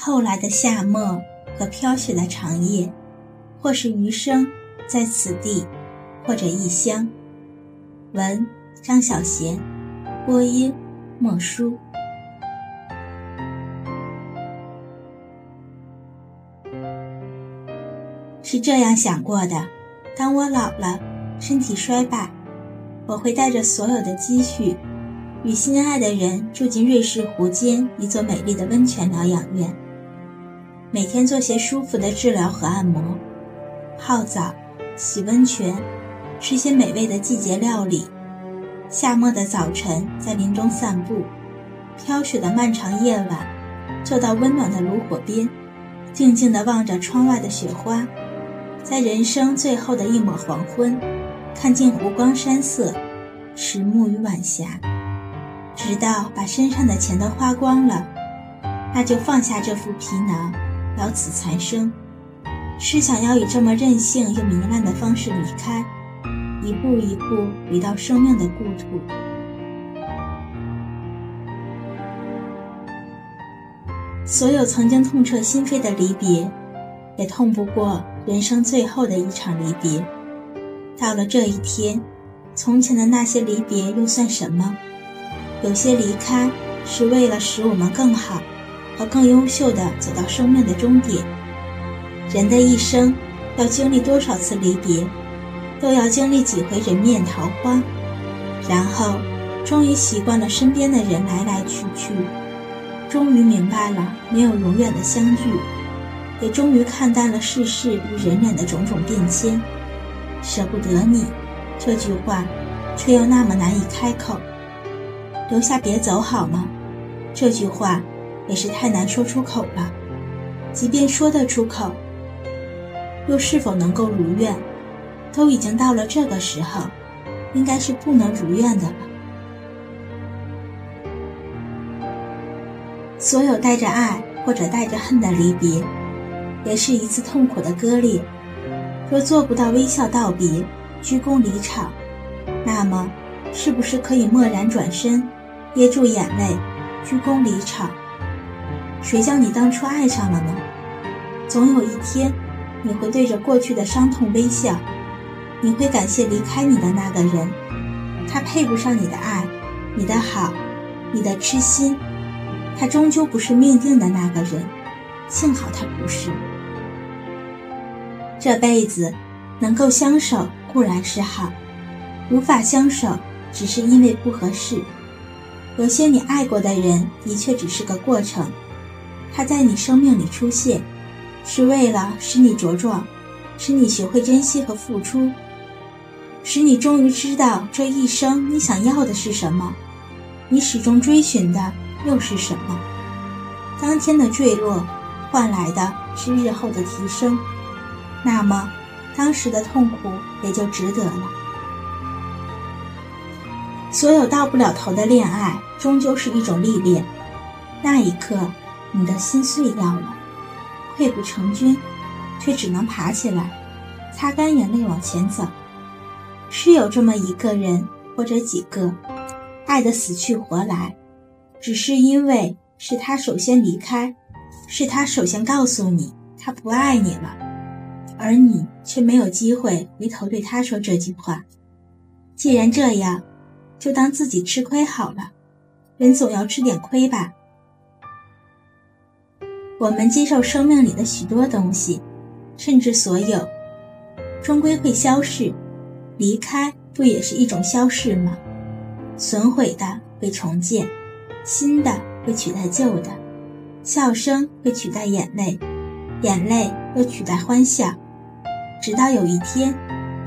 后来的夏末和飘雪的长夜，或是余生在此地，或者异乡。文：张小娴，播音：莫书。是这样想过的：当我老了，身体衰败，我会带着所有的积蓄。与心爱的人住进瑞士湖间一座美丽的温泉疗养院，每天做些舒服的治疗和按摩，泡澡、洗温泉，吃些美味的季节料理。夏末的早晨在林中散步，飘雪的漫长夜晚，坐到温暖的炉火边，静静地望着窗外的雪花，在人生最后的一抹黄昏，看尽湖光山色，迟暮与晚霞。直到把身上的钱都花光了，那就放下这副皮囊，了此残生。是想要以这么任性又糜烂的方式离开，一步一步回到生命的故土。所有曾经痛彻心扉的离别，也痛不过人生最后的一场离别。到了这一天，从前的那些离别又算什么？有些离开是为了使我们更好和更优秀的走到生命的终点。人的一生要经历多少次离别，都要经历几回人面桃花，然后终于习惯了身边的人来来去去，终于明白了没有永远的相聚，也终于看淡了世事与人脸的种种变迁。舍不得你，这句话，却又那么难以开口。留下别走好吗？这句话也是太难说出口了。即便说得出口，又是否能够如愿？都已经到了这个时候，应该是不能如愿的了。所有带着爱或者带着恨的离别，也是一次痛苦的割裂。若做不到微笑道别、鞠躬离场，那么是不是可以默然转身？憋住眼泪，鞠躬离场。谁叫你当初爱上了呢？总有一天，你会对着过去的伤痛微笑，你会感谢离开你的那个人，他配不上你的爱，你的好，你的痴心，他终究不是命定的那个人。幸好他不是。这辈子能够相守固然是好，无法相守，只是因为不合适。有些你爱过的人，的确只是个过程，他在你生命里出现，是为了使你茁壮，使你学会珍惜和付出，使你终于知道这一生你想要的是什么，你始终追寻的又是什么。当天的坠落，换来的是日后的提升，那么，当时的痛苦也就值得了。所有到不了头的恋爱，终究是一种历练。那一刻，你的心碎掉了，溃不成军，却只能爬起来，擦干眼泪往前走。是有这么一个人或者几个，爱得死去活来，只是因为是他首先离开，是他首先告诉你他不爱你了，而你却没有机会回头对他说这句话。既然这样。就当自己吃亏好了，人总要吃点亏吧。我们接受生命里的许多东西，甚至所有，终归会消逝。离开不也是一种消逝吗？损毁的会重建，新的会取代旧的，笑声会取代眼泪，眼泪又取代欢笑，直到有一天，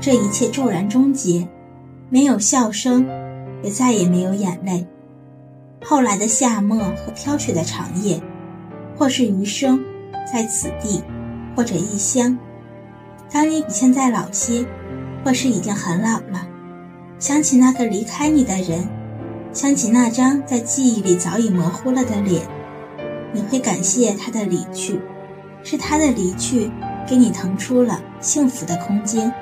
这一切骤然终结，没有笑声。也再也没有眼泪。后来的夏末和飘雪的长夜，或是余生在此地，或者异乡。当你比现在老些，或是已经很老了，想起那个离开你的人，想起那张在记忆里早已模糊了的脸，你会感谢他的离去，是他的离去给你腾出了幸福的空间。